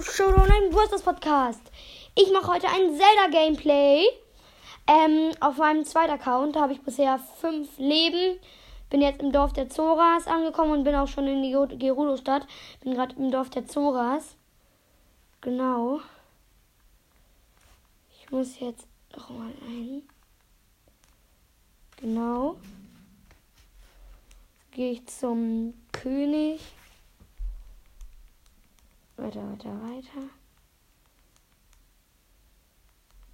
zu Showdown, ein Busters Podcast. Ich mache heute ein Zelda-Gameplay. Ähm, auf meinem zweiten Account habe ich bisher fünf Leben. Bin jetzt im Dorf der Zoras angekommen und bin auch schon in die Gerudo-Stadt. Bin gerade im Dorf der Zoras. Genau. Ich muss jetzt noch mal ein. Genau. Gehe ich zum König. Weiter, weiter, weiter.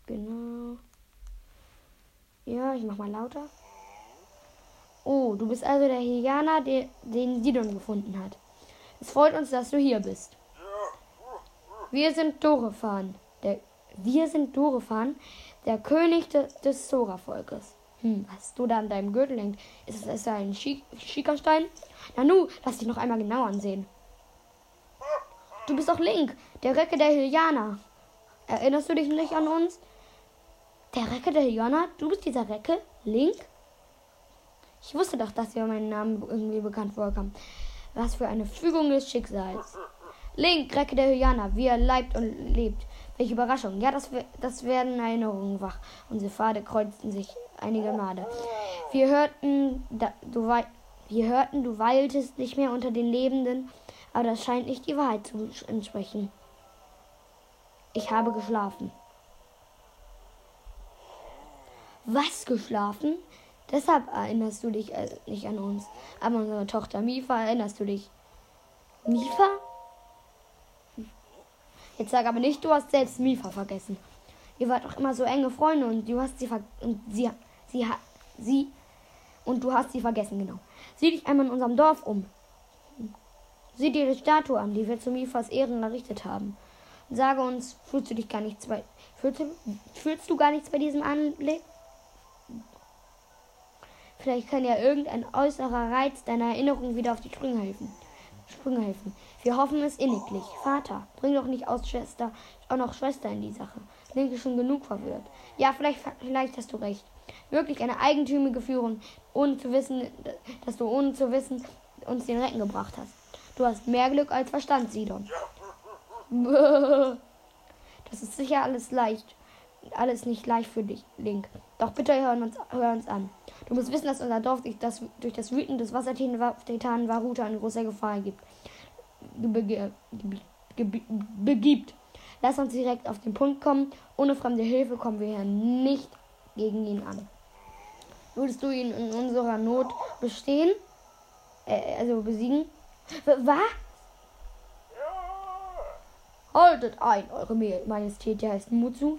Genau. Ja, ich mach mal lauter. Oh, du bist also der Hyana, der, den Sidon gefunden hat. Es freut uns, dass du hier bist. Wir sind Dorefan. Der, wir sind Dorefan, der König de, des Sora-Volkes. Hm, was du da an deinem Gürtel hängt? Ist es ein Schickerstein? Nanu, lass dich noch einmal genau ansehen. Du bist auch Link, der Recke der Hylianer. Erinnerst du dich nicht an uns? Der Recke der Hylianer? Du bist dieser Recke? Link? Ich wusste doch, dass dir mein Name irgendwie bekannt vorkam. Was für eine Fügung des Schicksals. Link, Recke der Hylianer, wie er leibt und lebt. Welche Überraschung. Ja, das, das werden Erinnerungen wach. Unsere Pfade kreuzten sich einige Male. Wir hörten, da, du, wir hörten, du weiltest nicht mehr unter den Lebenden aber das scheint nicht die Wahrheit zu entsprechen. Ich habe geschlafen. Was geschlafen? Deshalb erinnerst du dich äh, nicht an uns. Aber unsere Tochter Mifa erinnerst du dich. Mifa? Jetzt sag aber nicht, du hast selbst Mifa vergessen. Ihr wart doch immer so enge Freunde und du hast sie ver und sie sie sie und du hast sie vergessen, genau. Sieh dich einmal in unserem Dorf um. Sieh dir die Statue an, die wir zu Mifas Ehren errichtet haben. Sage uns, fühlst du dich gar nichts bei fühlst du, fühlst du gar nichts bei diesem Anblick? Vielleicht kann ja irgendein äußerer Reiz deiner Erinnerung wieder auf die Sprünge helfen. Sprünge helfen. Wir hoffen es inniglich. Vater, bring doch nicht aus Schwester, auch noch Schwester in die Sache. Link ist schon genug verwirrt. Ja, vielleicht, vielleicht hast du recht. Wirklich eine eigentümliche Führung, ohne zu wissen, dass du ohne zu wissen uns den Recken gebracht hast. Du hast mehr Glück als Verstand, Sidon. Das ist sicher alles leicht. Alles nicht leicht für dich, Link. Doch bitte hör uns, hör uns an. Du musst wissen, dass unser Dorf durch das, durch das Wüten des Wassertitanen Varuta in großer Gefahr gibt. begibt. Lass uns direkt auf den Punkt kommen. Ohne fremde Hilfe kommen wir hier nicht gegen ihn an. Würdest du ihn in unserer Not bestehen? Äh, also besiegen? Was? Haltet ein, eure Majestät, der heißt Mutsu.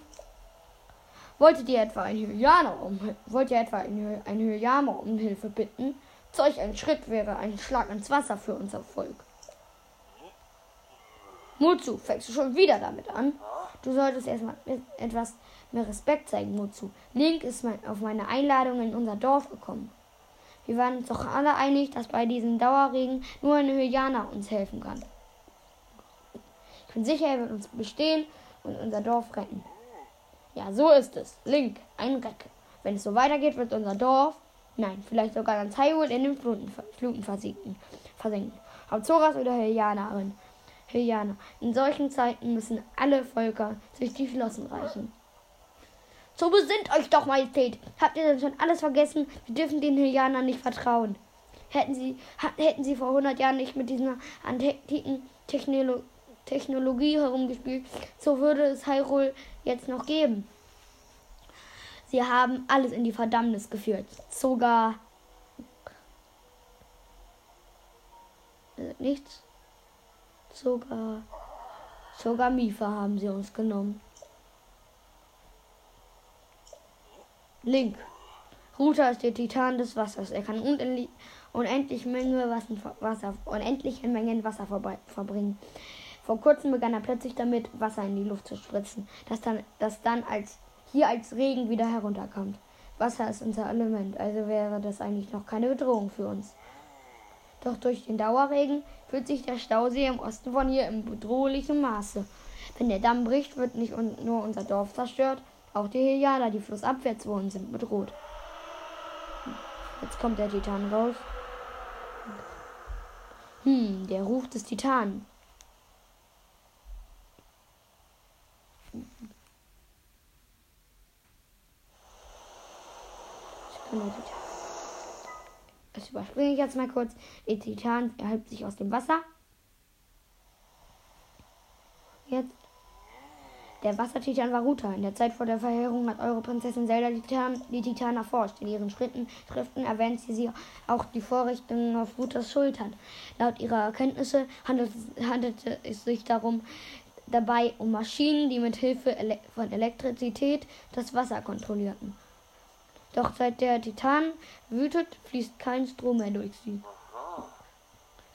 Wolltet ihr etwa ein Hylianer um, wollt ihr etwa ein, ein Hylianer um Hilfe bitten? Solch ein Schritt wäre ein Schlag ins Wasser für unser Volk. Mutsu, fängst du schon wieder damit an? Du solltest erstmal etwas mehr Respekt zeigen, Mutsu. Link ist mein, auf meine Einladung in unser Dorf gekommen. Wir waren uns doch alle einig, dass bei diesem Dauerregen nur ein Hylianer uns helfen kann. Ich bin sicher, er wird uns bestehen und unser Dorf retten. Ja, so ist es. Link, ein Reck. Wenn es so weitergeht, wird unser Dorf, nein, vielleicht sogar ganz Hyrule in den Fluten, Fluten versinken. versinken. Hauptzoras oder Hylianerin. Hylianer. In solchen Zeiten müssen alle Völker sich die Flossen reichen. So besinnt euch doch, Majestät. Habt ihr denn schon alles vergessen? Wir dürfen den Hylianern nicht vertrauen. Hätten sie, hätten sie vor 100 Jahren nicht mit dieser antiken Technolo Technologie herumgespielt, so würde es Hyrule jetzt noch geben. Sie haben alles in die Verdammnis geführt. Sogar. Nichts. Sogar. Sogar Mifa haben sie uns genommen. Link. Ruta ist der Titan des Wassers. Er kann unendlich, unendlich Menge Wasser, unendliche Mengen Wasser verbringen. Vor kurzem begann er plötzlich damit, Wasser in die Luft zu spritzen, das dann, das dann als hier als Regen wieder herunterkommt. Wasser ist unser Element, also wäre das eigentlich noch keine Bedrohung für uns. Doch durch den Dauerregen fühlt sich der Stausee im Osten von hier im bedrohlichen Maße. Wenn der Damm bricht, wird nicht nur unser Dorf zerstört, auch die Helianer, die flussabwärts wohnen, sind bedroht. Jetzt kommt der Titan raus. Hm, der Ruf des Titanen. Das überspringe ich jetzt mal kurz. Der Titan erhebt sich aus dem Wasser. Jetzt der Wassertitan war Ruta. In der Zeit vor der Verheerung hat eure Prinzessin Zelda die, Titan, die Titan erforscht. In ihren Schritten, Schriften erwähnt sie, sie auch die Vorrichtungen auf Rutas Schultern. Laut ihrer Erkenntnisse handelte, handelte es sich darum, dabei um Maschinen, die mit Hilfe ele von Elektrizität das Wasser kontrollierten. Doch seit der Titan wütet, fließt kein Strom mehr durch sie.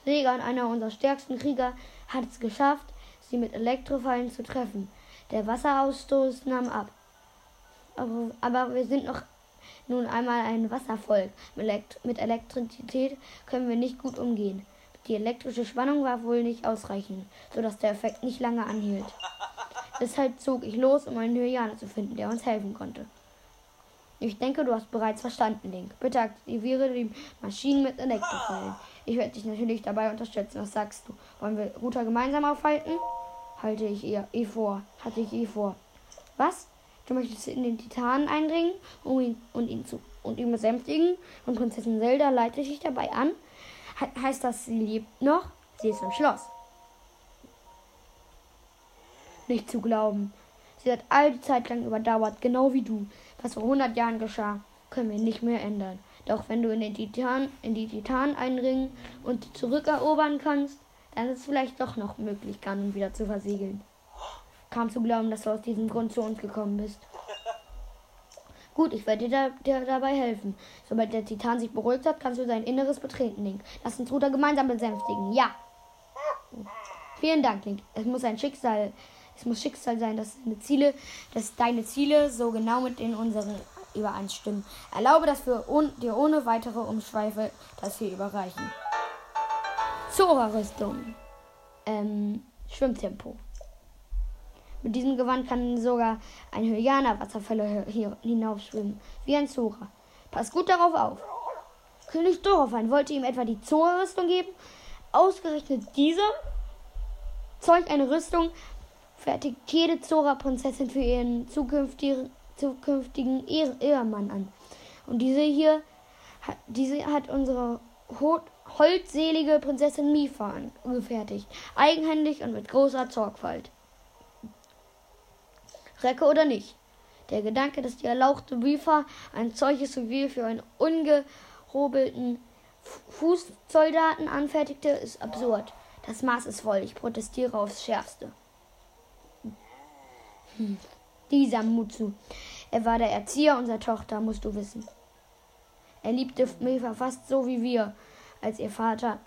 Segan, einer unserer stärksten Krieger, hat es geschafft, sie mit Elektrofallen zu treffen. Der Wasserausstoß nahm ab. Aber, aber wir sind noch nun einmal ein Wasservolk. Mit, Elekt mit Elektrizität können wir nicht gut umgehen. Die elektrische Spannung war wohl nicht ausreichend, sodass der Effekt nicht lange anhielt. Deshalb zog ich los, um einen Hyäner zu finden, der uns helfen konnte. Ich denke, du hast bereits verstanden, Link. Bitte aktiviere die Maschinen mit Elektrofallen. Ich werde dich natürlich dabei unterstützen. Was sagst du? Wollen wir Router gemeinsam aufhalten? Halte ich ihr eh vor. Hatte ich eh vor. Was? Du möchtest in den Titanen eindringen um ihn, und ihn zu und ihn besänftigen? Und Prinzessin Zelda leitet dich dabei an? He heißt das, sie lebt noch? Sie ist im Schloss. Nicht zu glauben. Sie hat all die Zeit lang überdauert, genau wie du. Was vor 100 Jahren geschah, können wir nicht mehr ändern. Doch wenn du in, den Titan, in die Titanen einringen und zurückerobern kannst, dann ist es vielleicht doch noch möglich, Ganon wieder zu versiegeln. Kam zu glauben, dass du aus diesem Grund zu uns gekommen bist. Gut, ich werde dir, da, dir, dabei helfen. Sobald der Titan sich beruhigt hat, kannst du sein Inneres betreten, Link. Lass uns Ruder gemeinsam besänftigen. Ja. Vielen Dank, Link. Es muss ein Schicksal es muss Schicksal sein, dass deine Ziele, dass deine Ziele so genau mit den unseren übereinstimmen. Erlaube, dass wir un dir ohne weitere Umschweife das hier überreichen. Zora-Rüstung. Ähm, Schwimmtempo. Mit diesem Gewand kann sogar ein Hyäner Wasserfälle hier hinaufschwimmen, wie ein Zora. Pass gut darauf auf. König Dorofan wollte ihm etwa die Zora-Rüstung geben. Ausgerechnet diese Zeug eine Rüstung, fertigt jede Zora-Prinzessin für ihren zukünftigen, zukünftigen Ehemann an. Und diese hier, diese hat unsere holdselige Prinzessin Mifa angefertigt. Eigenhändig und mit großer Sorgfalt. Recke oder nicht. Der Gedanke, dass die erlauchte Mifa ein solches Souvenir für einen ungehobelten Fußsoldaten anfertigte, ist absurd. Das Maß ist voll. Ich protestiere aufs Schärfste. Hm. Dieser Mutsu. Er war der Erzieher unserer Tochter, musst du wissen. Er liebte Milva fast so wie wir, als ihr Vater,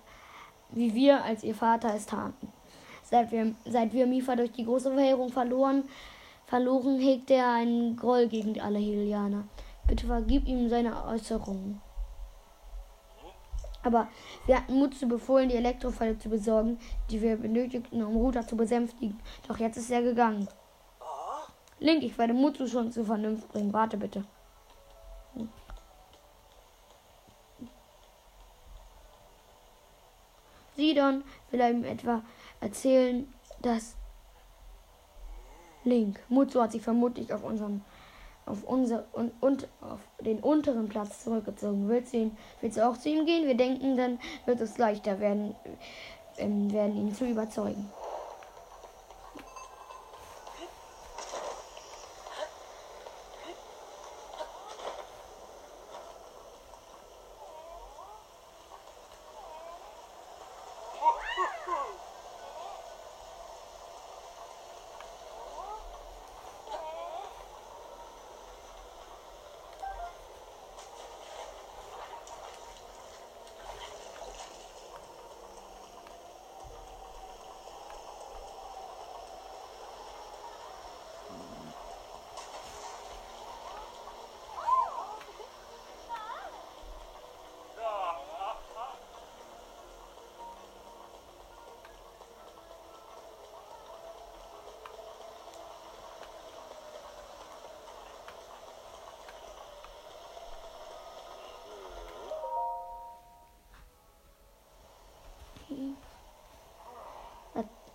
wie wir, als ihr Vater es taten. Seit wir, seit wir Mifa durch die große Verheerung verloren, verloren, hegte er einen Groll gegen alle Helianer. Bitte vergib ihm seine Äußerungen. Aber wir hatten Mutsu befohlen, die Elektrofalle zu besorgen, die wir benötigten, um Ruta zu besänftigen. Doch jetzt ist er gegangen. Link, ich werde Mutsu schon zu Vernunft bringen. Warte bitte. Sidon will ihm etwa erzählen, dass Link, Mutsu hat sich vermutlich auf unseren auf unser und, und auf den unteren Platz zurückgezogen. Willst du, ihn, willst du auch zu ihm gehen? Wir denken, dann wird es leichter werden, ähm, werden ihn zu überzeugen.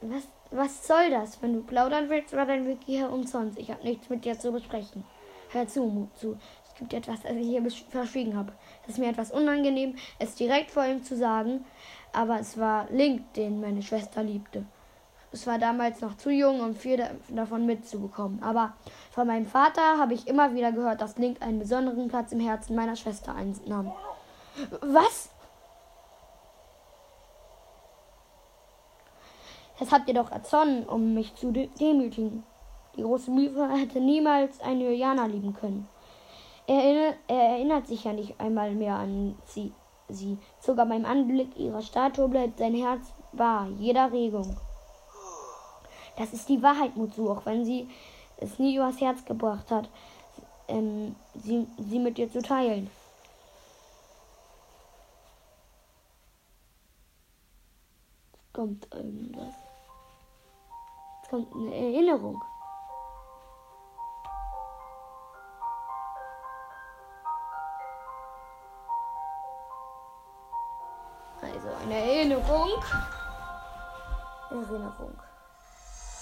Was, was soll das? Wenn du plaudern willst, war dein Weg hier umsonst. Ich habe nichts mit dir zu besprechen. Hör zu, Mutsu. Es gibt etwas, das ich hier verschwiegen habe. Es ist mir etwas unangenehm, es direkt vor ihm zu sagen, aber es war Link, den meine Schwester liebte. Es war damals noch zu jung, um viel davon mitzubekommen. Aber von meinem Vater habe ich immer wieder gehört, dass Link einen besonderen Platz im Herzen meiner Schwester einnahm. Was? Das habt ihr doch erzonnen, um mich zu demütigen. Die große Mühe hätte niemals eine Juliana lieben können. Er erinnert, er erinnert sich ja nicht einmal mehr an sie. sie. Sogar beim Anblick ihrer Statue bleibt sein Herz wahr, jeder Regung. Das ist die Wahrheit, Mutsu, auch wenn sie es nie übers Herz gebracht hat, ähm, sie, sie mit dir zu teilen. Kommt irgendwas. Kommt eine Erinnerung. Also eine Erinnerung. Erinnerung.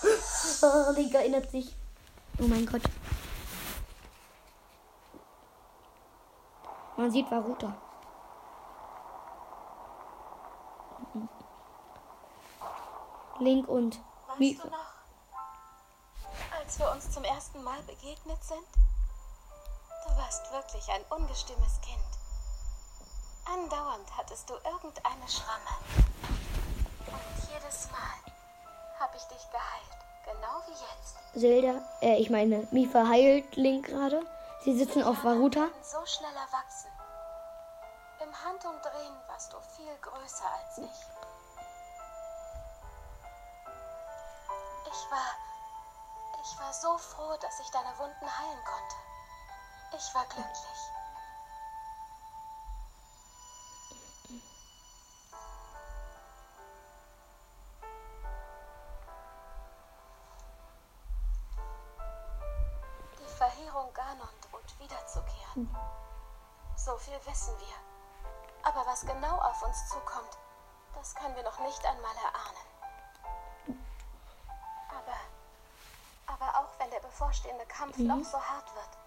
Oh, Link erinnert sich. Oh mein Gott. Man sieht Varuta. Link und Weißt noch, als wir uns zum ersten Mal begegnet sind? Du warst wirklich ein ungestümes Kind. Andauernd hattest du irgendeine Schramme. Und jedes Mal habe ich dich geheilt. Genau wie jetzt. Zelda, äh, ich meine, Mifa heilt Link gerade. Sie sitzen auf Varuta. So schnell erwachsen. Im Handumdrehen warst du viel größer als ich. Ich war. Ich war so froh, dass ich deine Wunden heilen konnte. Ich war glücklich. So viel wissen wir. Aber was genau auf uns zukommt, das können wir noch nicht einmal erahnen. Bevorstehende Kampf mhm. noch so hart wird,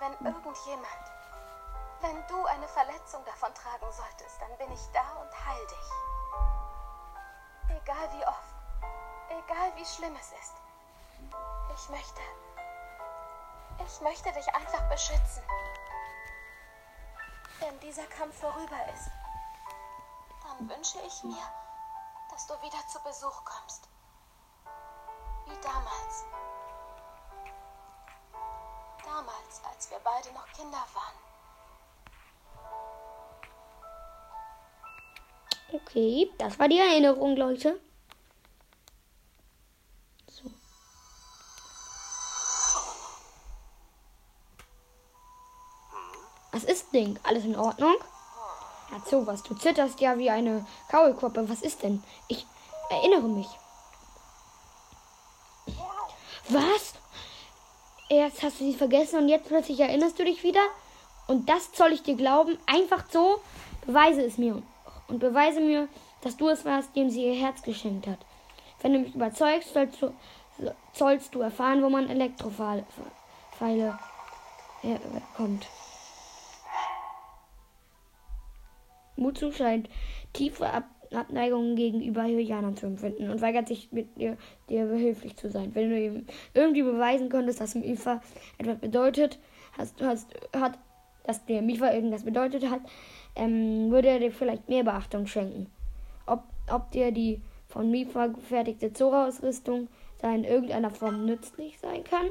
wenn irgendjemand, wenn du eine Verletzung davon tragen solltest, dann bin ich da und heil dich. Egal wie oft, egal wie schlimm es ist. Ich möchte, ich möchte dich einfach beschützen wenn dieser Kampf vorüber ist, dann wünsche ich mir, dass du wieder zu Besuch kommst. Wie damals. Damals, als wir beide noch Kinder waren. Okay, das war die Erinnerung, Leute. Was ist Ding? Alles in Ordnung? Hat sowas. Du zitterst ja wie eine Kaulquappe. Was ist denn? Ich erinnere mich. Was? Erst hast du sie vergessen und jetzt plötzlich erinnerst du dich wieder? Und das soll ich dir glauben? Einfach so? Beweise es mir. Und beweise mir, dass du es warst, dem sie ihr Herz geschenkt hat. Wenn du mich überzeugst, sollst du, sollst du erfahren, wo man Elektropfeile herkommt. Mutsu scheint tiefe Ab Abneigung gegenüber Hylianern zu empfinden und weigert sich, mit dir, dir behilflich zu sein. Wenn du ihm irgendwie beweisen könntest, dass Mifa etwas bedeutet, hast, hast, hat, dass der Mifa irgendwas bedeutet hat, ähm, würde er dir vielleicht mehr Beachtung schenken. Ob, ob dir die von Mifa gefertigte Zora-Ausrüstung da in irgendeiner Form nützlich sein kann?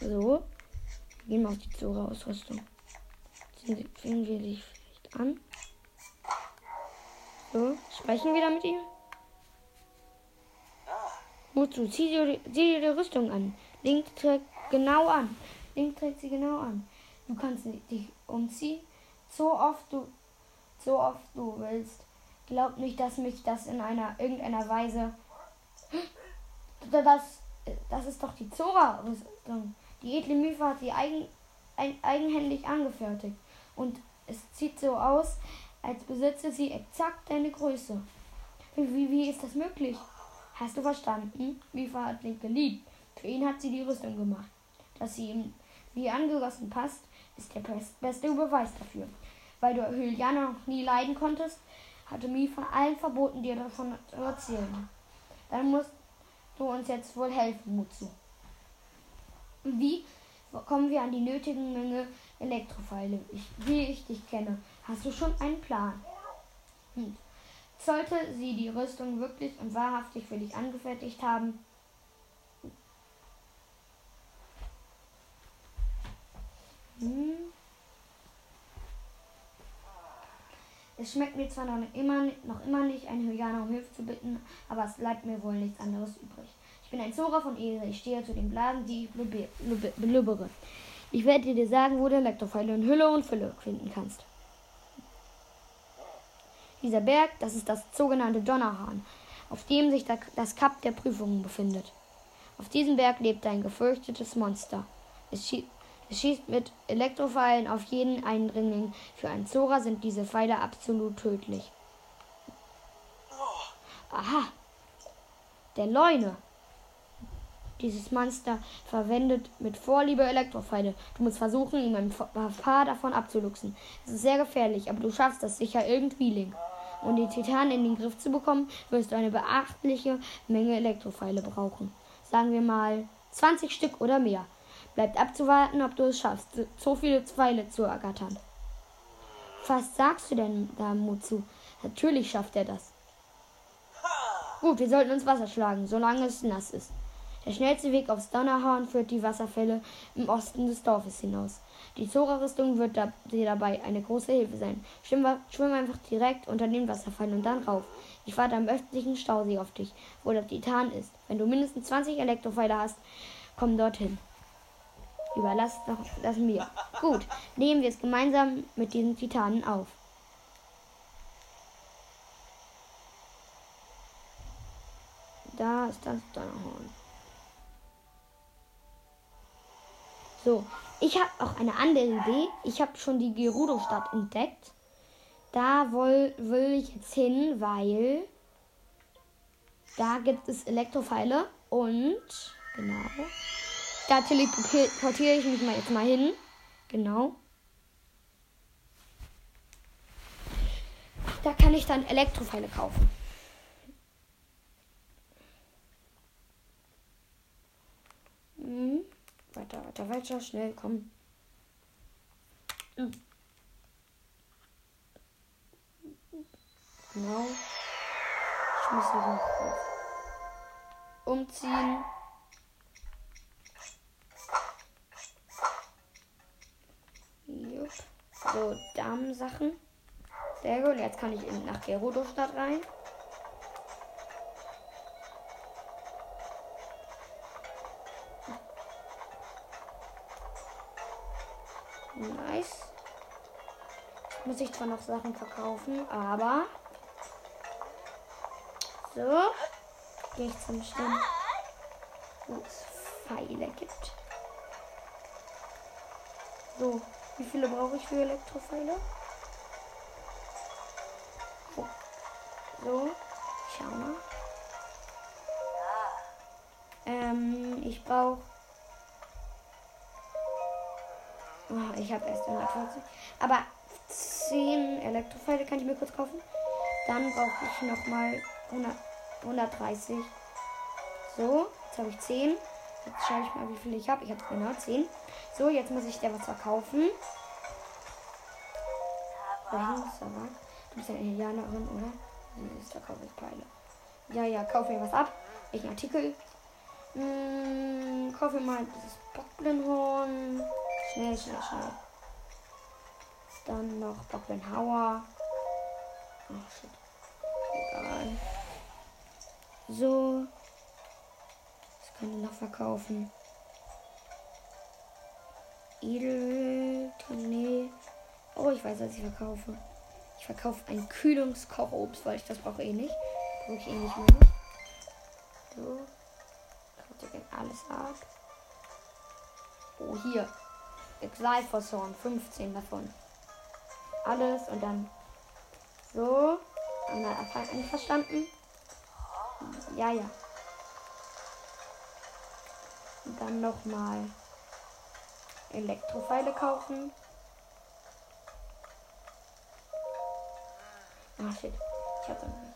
So, gehen wir auf die Zora-Ausrüstung. Sehen wir dich vielleicht an. So, sprechen wir da mit ihm. Wozu? Zieh dir, zieh dir die Rüstung an. Link trägt genau an. Link trägt sie genau an. Du kannst dich umziehen, so oft du, so oft du willst. Glaub nicht, dass mich das in einer irgendeiner Weise. Das, das ist doch die Zora-Rüstung. Die edle Mythe hat sie eigen, ein, eigenhändig angefertigt und es sieht so aus, als besitze sie exakt deine Größe. Wie, wie, ist das möglich? Hast du verstanden? Mifa hat Link geliebt. Für ihn hat sie die Rüstung gemacht. Dass sie ihm wie angegossen passt, ist der beste Beweis dafür. Weil du Hyliana noch nie leiden konntest, hatte Mifa allen verboten, dir davon zu erzählen. Dann musst du uns jetzt wohl helfen, Mutsu. Wie kommen wir an die nötigen Menge Elektropfeile? Ich, wie ich dich kenne, hast du schon einen Plan. Hm. Sollte sie die Rüstung wirklich und wahrhaftig für dich angefertigt haben, hm. Es schmeckt mir zwar noch immer, noch immer nicht, eine Hyana um Hilfe zu bitten, aber es bleibt mir wohl nichts anderes übrig. Ich bin ein Zora von Ehre. Ich stehe zu den Blasen, die ich belübbere. Ich werde dir sagen, wo du Elektrofeile in Hülle und Fülle finden kannst. Dieser Berg, das ist das sogenannte Donnerhahn, auf dem sich das Kap der Prüfungen befindet. Auf diesem Berg lebt ein gefürchtetes Monster. Es, schie es schießt mit Elektropfeilen auf jeden Eindringling. Für einen Zora sind diese Pfeile absolut tödlich. Aha. Der Leune. Dieses Monster verwendet mit Vorliebe Elektrofeile. Du musst versuchen, ihm ein paar davon abzuluxen. Es ist sehr gefährlich, aber du schaffst das sicher irgendwie, Link. Um die Titanen in den Griff zu bekommen, wirst du eine beachtliche Menge Elektrofeile brauchen. Sagen wir mal 20 Stück oder mehr. Bleibt abzuwarten, ob du es schaffst, so viele Pfeile zu ergattern. Was sagst du denn da, Mutsu? Natürlich schafft er das. Gut, wir sollten uns Wasser schlagen, solange es nass ist. Der schnellste Weg aufs Donnerhorn führt die Wasserfälle im Osten des Dorfes hinaus. Die Zora-Rüstung wird dir dabei eine große Hilfe sein. Schwimm, schwimm einfach direkt unter den Wasserfallen und dann rauf. Ich warte am östlichen Stausee auf dich, wo der Titan ist. Wenn du mindestens 20 Elektropfeile hast, komm dorthin. Überlass doch das mir. Gut, nehmen wir es gemeinsam mit diesen Titanen auf. Da ist das Donnerhorn. So, ich habe auch eine andere Idee. Ich habe schon die Gerudo-Stadt entdeckt. Da will, will ich jetzt hin, weil da gibt es Elektropfeile und genau. Da teleportiere ich mich mal jetzt mal hin. Genau. Da kann ich dann Elektropfeile kaufen. Mhm. Weiter, weiter, weiter, schnell, komm. Genau. Ich muss hier umziehen. Jupp. So, Damensachen. Sehr gut. Jetzt kann ich nach Gerudo-Stadt rein. Zwar noch Sachen verkaufen, aber. So. Gehe ich zum Stand, wo es Pfeile gibt. So. Wie viele brauche ich für Elektropfeile? Oh. So. Schau mal. Ähm, ich brauche Oh, ich habe erst 140. Aber 10 Elektrofeile kann ich mir kurz kaufen. Dann brauche ich nochmal 130. So, jetzt habe ich 10. Jetzt schaue ich mal, wie viele ich habe. Ich habe genau 10. So, jetzt muss ich dir was verkaufen. Du bist ja Indianerin, oder? Das verkaufe ich Pfeile. Ja, ja, kauf mir was ab. Welchen Artikel? Hm, kauf mir mal dieses Bockblinhorn. Schnell, schnell, schnell. Dann noch Bockenhauer. Ach, shit. Egal. So. Das kann ich noch verkaufen. Edeltonee. Oh, ich weiß, was ich verkaufe. Ich verkaufe ein Kühlungskochobst, weil ich das brauche eh nicht. Brauche ich eh nicht mehr. So. Kauft alles ab. Oh, hier. Xyphoson, 15 davon. Alles und dann so. Einverstanden? Ja, ja. Und dann nochmal Elektropfeile kaufen. Ah, shit. Ich hab dann.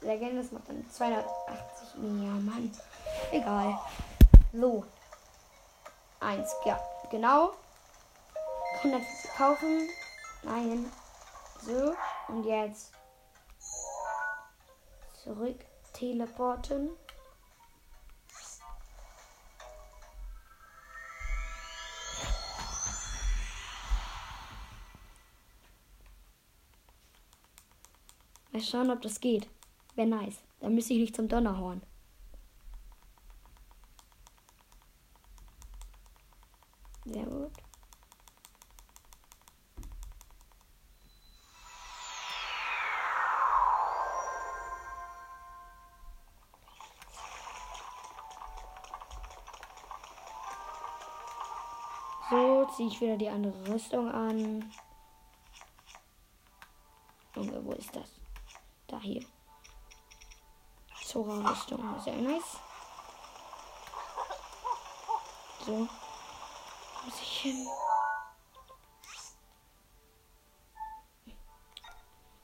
Legende, das macht dann 280. Ja, Mann. Egal. So. Eins, ja, genau. 150 kaufen. Nein. So. Und jetzt zurück teleporten. Mal schauen, ob das geht. Wäre nice. Dann müsste ich nicht zum Donnerhorn. Ich wieder die andere Rüstung an. Junge, wo ist das? Da hier. Zora-Rüstung. Sehr nice. So. Muss ich hin.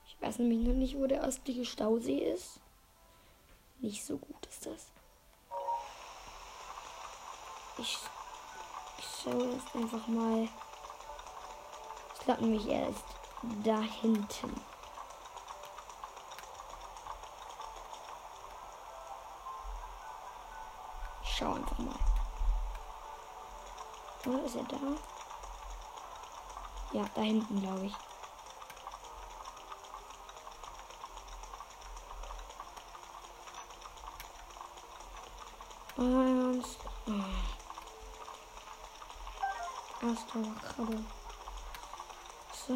Ich weiß nämlich noch nicht, wo der östliche Stausee ist. Nicht so gut ist das. Ich schaue jetzt einfach mal. Ich glaube nämlich, er ist da hinten. Ich schau einfach mal. Oder ist er da? Ja, da hinten, glaube ich. Und. Oh. Erster Krabbe. So.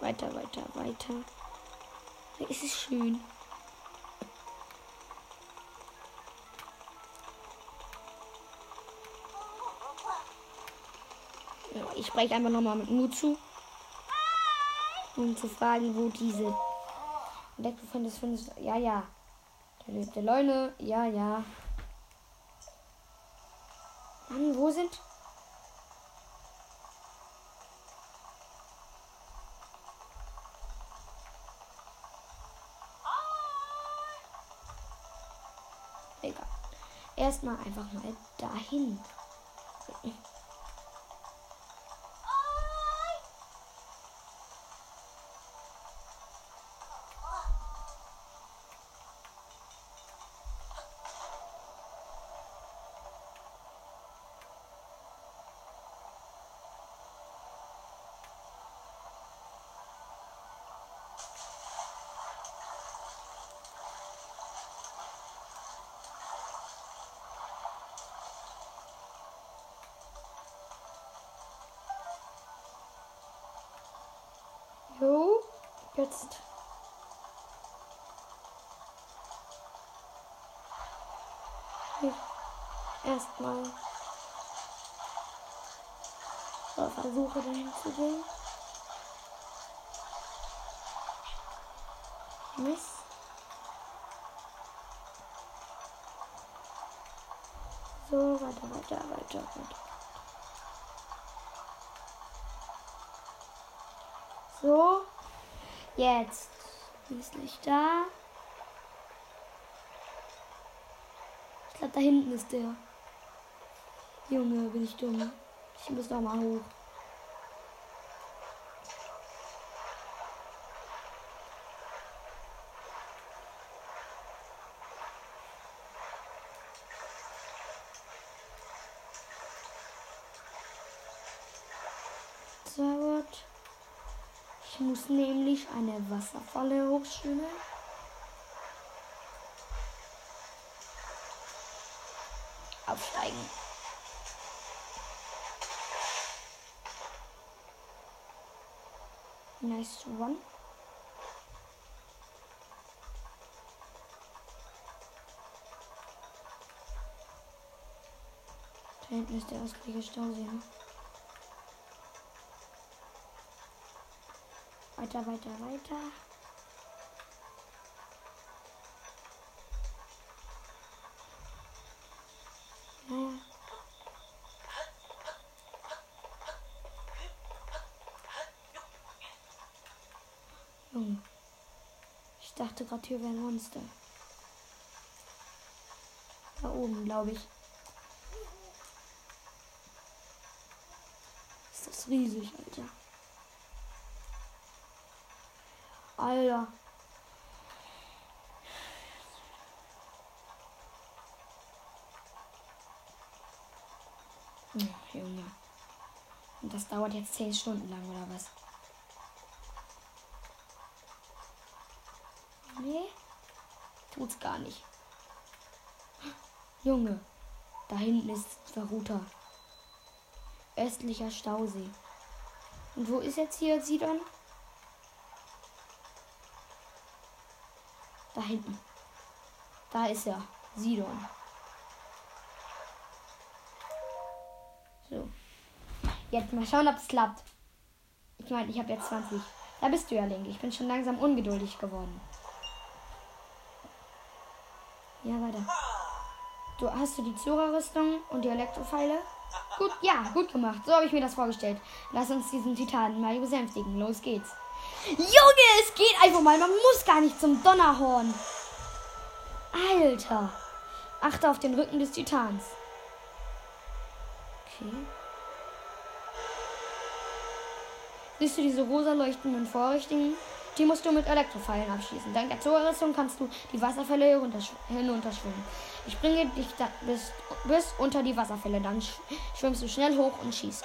Weiter, weiter, weiter. Es ist schön. Ich spreche einfach nochmal mit Mutsu. Um zu fragen, wo diese Elektrofan findest. Ja, ja. Der lebte Leune. Ja, ja. Mann, wo sind? Egal. Erstmal einfach mal dahin. Jetzt. Erstmal. Versuche dahin zu gehen. Mist. So, weiter, weiter, weiter, weiter. So, jetzt ist Licht da. Ich glaube, da hinten ist der. Junge, bin ich dumm. Ich muss noch mal hoch. Sehr gut. Nämlich eine Wasserfalle hochschwimmen. Aufsteigen. Nice one. Da hinten ist der östliche Stausee. Weiter, weiter, weiter. Hm. Ich dachte gerade, hier wäre ein Monster. Da oben, glaube ich. Ist das riesig, Alter. Dauert jetzt 10 Stunden lang, oder was? Nee, tut's gar nicht. Junge, da hinten ist Varuta. Östlicher Stausee. Und wo ist jetzt hier Sidon? Da hinten. Da ist er. Sidon. So. Jetzt mal schauen, ob es klappt. Ich meine, ich habe jetzt 20. Da bist du ja, Link. Ich bin schon langsam ungeduldig geworden. Ja, weiter. Du hast du die Zora-Rüstung und die Elektropfeile? Gut, ja, gut gemacht. So habe ich mir das vorgestellt. Lass uns diesen Titanen mal besänftigen. Los geht's. Junge, es geht einfach mal. Man muss gar nicht zum Donnerhorn. Alter. Achte auf den Rücken des Titans. Okay. Siehst du diese rosa leuchtenden Vorrichtungen? Die musst du mit Elektropfeilen abschießen. Dank der Zora-Rüstung kannst du die Wasserfälle hinunterschwimmen. Ich bringe dich bis, bis unter die Wasserfälle. Dann schwimmst du schnell hoch und schießt.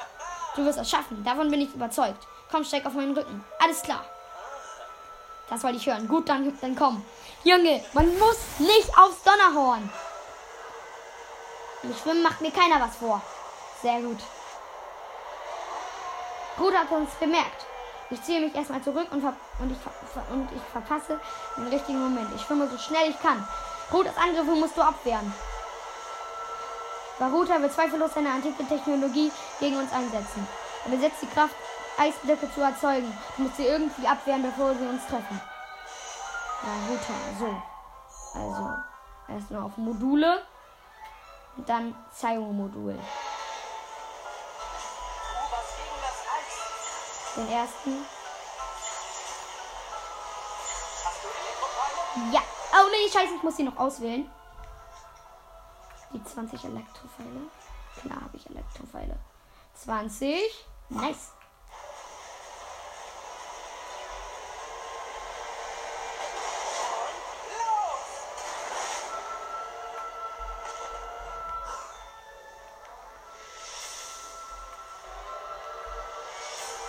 Du wirst es schaffen. Davon bin ich überzeugt. Komm, steig auf meinen Rücken. Alles klar. Das wollte ich hören. Gut, dann, dann komm. Junge, man muss nicht aufs Donnerhorn. Im Schwimmen macht mir keiner was vor. Sehr gut. Gut hat uns bemerkt. Ich ziehe mich erstmal zurück und, und, ich und ich verpasse den richtigen Moment. Ich schwimme so schnell ich kann. Rutas Angriffe musst du abwehren. Baruta wird zweifellos seine antike Technologie gegen uns einsetzen. Er besitzt die Kraft, Eisblöcke zu erzeugen. Du musst sie irgendwie abwehren, bevor sie uns treffen. Baruta, so. Also, erstmal auf Module. Und dann Zeigung-Modul. Den ersten. Ja. Oh nee, scheiße, ich muss sie noch auswählen. Die 20 Elektropfeile. Klar habe ich Elektropfeile. 20. Nice.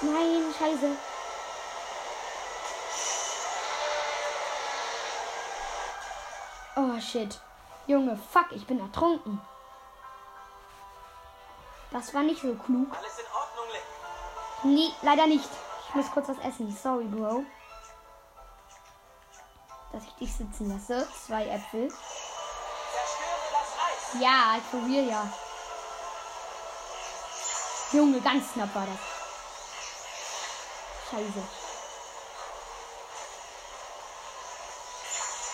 Nein, scheiße. Oh shit. Junge, fuck, ich bin ertrunken. Das war nicht so klug. Alles in Ordnung, Link? Nee, leider nicht. Ich muss kurz was essen. Sorry, Bro. Dass ich dich sitzen lasse. Zwei Äpfel. Ja, ich probiere ja. Junge, ganz knapp war das. Scheiße.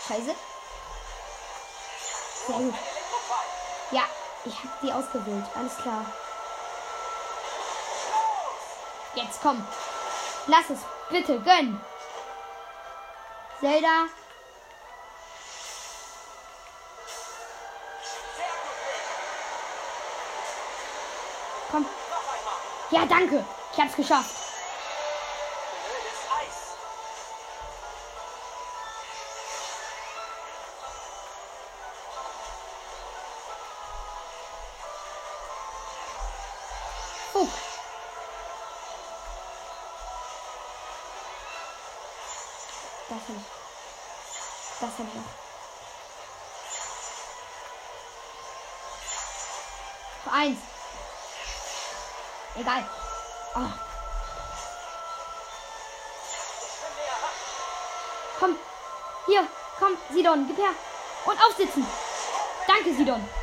Scheiße. Sehr gut. Ja, ich hab die ausgewählt. Alles klar. Jetzt komm. Lass es. Bitte, gönn. Zelda. Komm. Ja, danke. Ich hab's geschafft. Eins. Egal. Oh. Komm. Hier. Komm, Sidon. Gib her. Und aufsitzen. Danke, Sidon.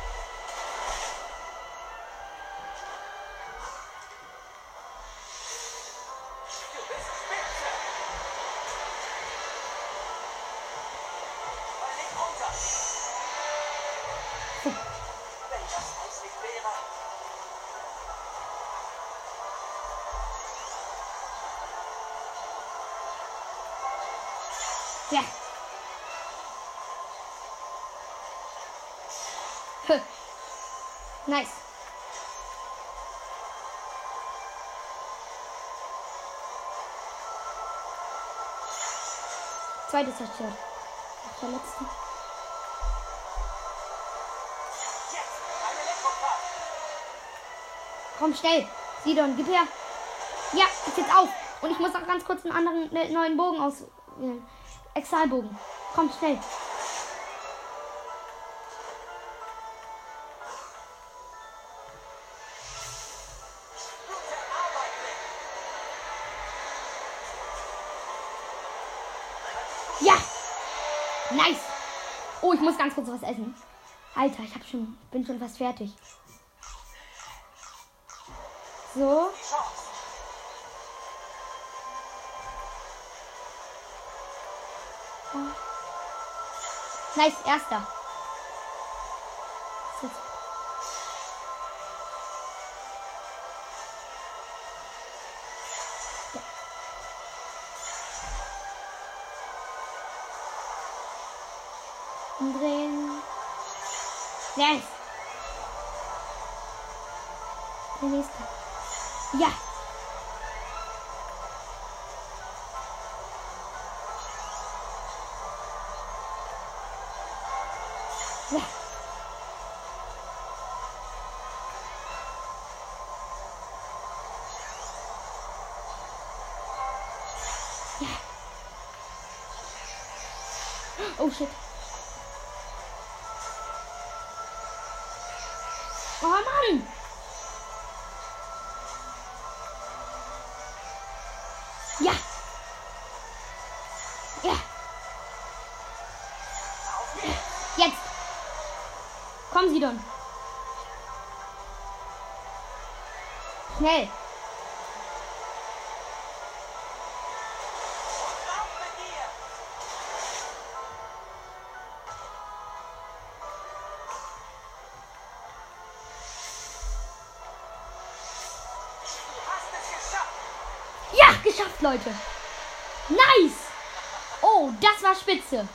Zweite zerstört. Ach, der letzte. Komm, schnell. Sidon, gib her. Ja, ist jetzt auf. Und ich muss noch ganz kurz einen anderen ne, neuen Bogen auswählen. Exalbogen. Komm, schnell. Ganz kurz was essen. Alter, ich hab schon, bin schon fast fertig. So. Nice, erster. Nice. Der nächste. Ja. Ja. Ja. Geschafft, Leute. Nice. Oh, das war spitze.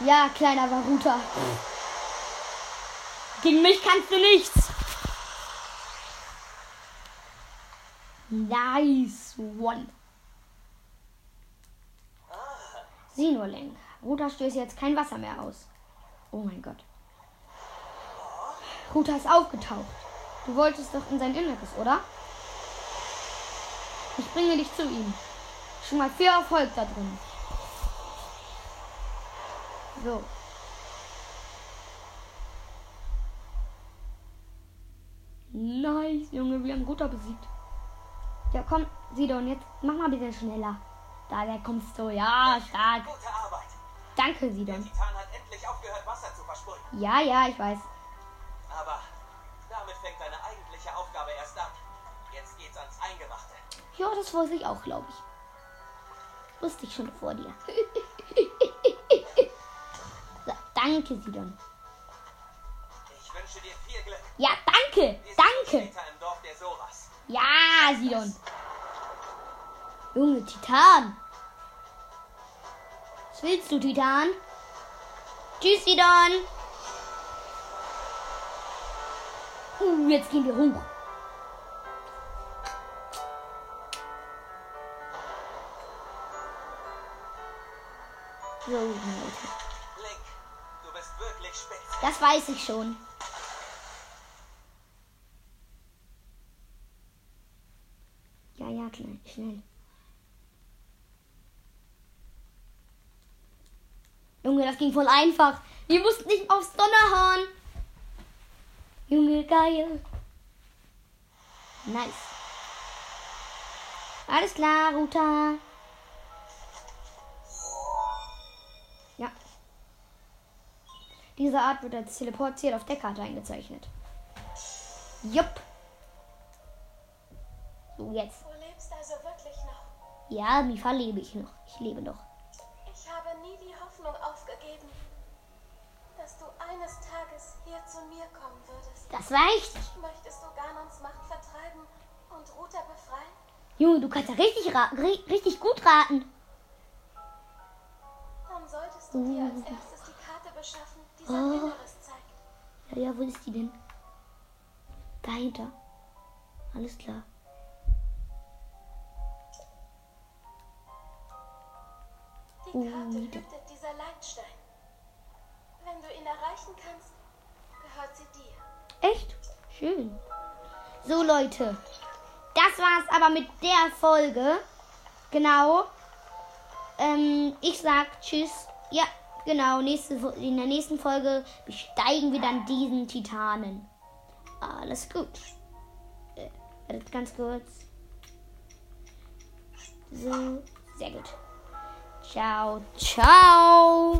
Ja, kleiner Varuta. Gegen mich kannst du nichts. Nice one. Sieh nur, Link. Ruta stößt jetzt kein Wasser mehr aus. Oh mein Gott. Ruta ist aufgetaucht. Du wolltest doch in sein Inneres, oder? Ich bringe dich zu ihm. Schon mal viel Erfolg da drin. So. Nice, Junge, wir haben Ruta besiegt. Ja, komm, Sidon, jetzt mach mal ein bisschen schneller. Da, der kommst du. Ja, stark. Gute Arbeit. Danke, Der Sidon. Titan hat endlich aufgehört, Wasser zu versprühen. Ja, ja, ich weiß. Aber damit fängt deine eigentliche Aufgabe erst an. Jetzt geht's ans Eingemachte. Ja, das wusste ich auch, glaube ich. Wusste ich schon vor dir. so, danke, Sidon. Ich wünsche dir viel Glück. Ja, danke, danke. später im Dorf der Soras. Ja, Sidon. Junge, Titan. Was willst du, Titan? Tschüss, Sidon. Uh, jetzt gehen wir hoch. So, Leute. Das weiß ich schon. Ja, ja, klein, schnell. Junge, das ging voll einfach. Wir mussten nicht aufs Donnerhorn. Junge, geil. Nice. Alles klar, Ruta. Diese Art wird als Teleportiert auf der Karte eingezeichnet. Jupp. So, jetzt. Du lebst also wirklich noch. Ja, Mifa lebe ich noch. Ich lebe noch. Ich habe nie die Hoffnung aufgegeben, dass du eines Tages hier zu mir kommen würdest. Das war echt. Möchtest du Ganons Macht vertreiben und Ruta befreien? Junge, du kannst ja richtig, ra ri richtig gut raten. Dann solltest du dir als erstes die Karte beschaffen, zeigt. Ja, ja, wo ist die denn? Dahinter. Alles klar. Die Oh, Karte nieder. hütet dieser Leitstein. Wenn du ihn erreichen kannst, gehört sie dir. Echt? Schön. So, Leute. Das war's aber mit der Folge. Genau. Ähm, ich sag Tschüss. Ja, genau. Nächste, in der nächsten Folge besteigen wir dann diesen Titanen. Alles gut. Äh, ganz kurz. So, sehr gut. Ciao, ciao.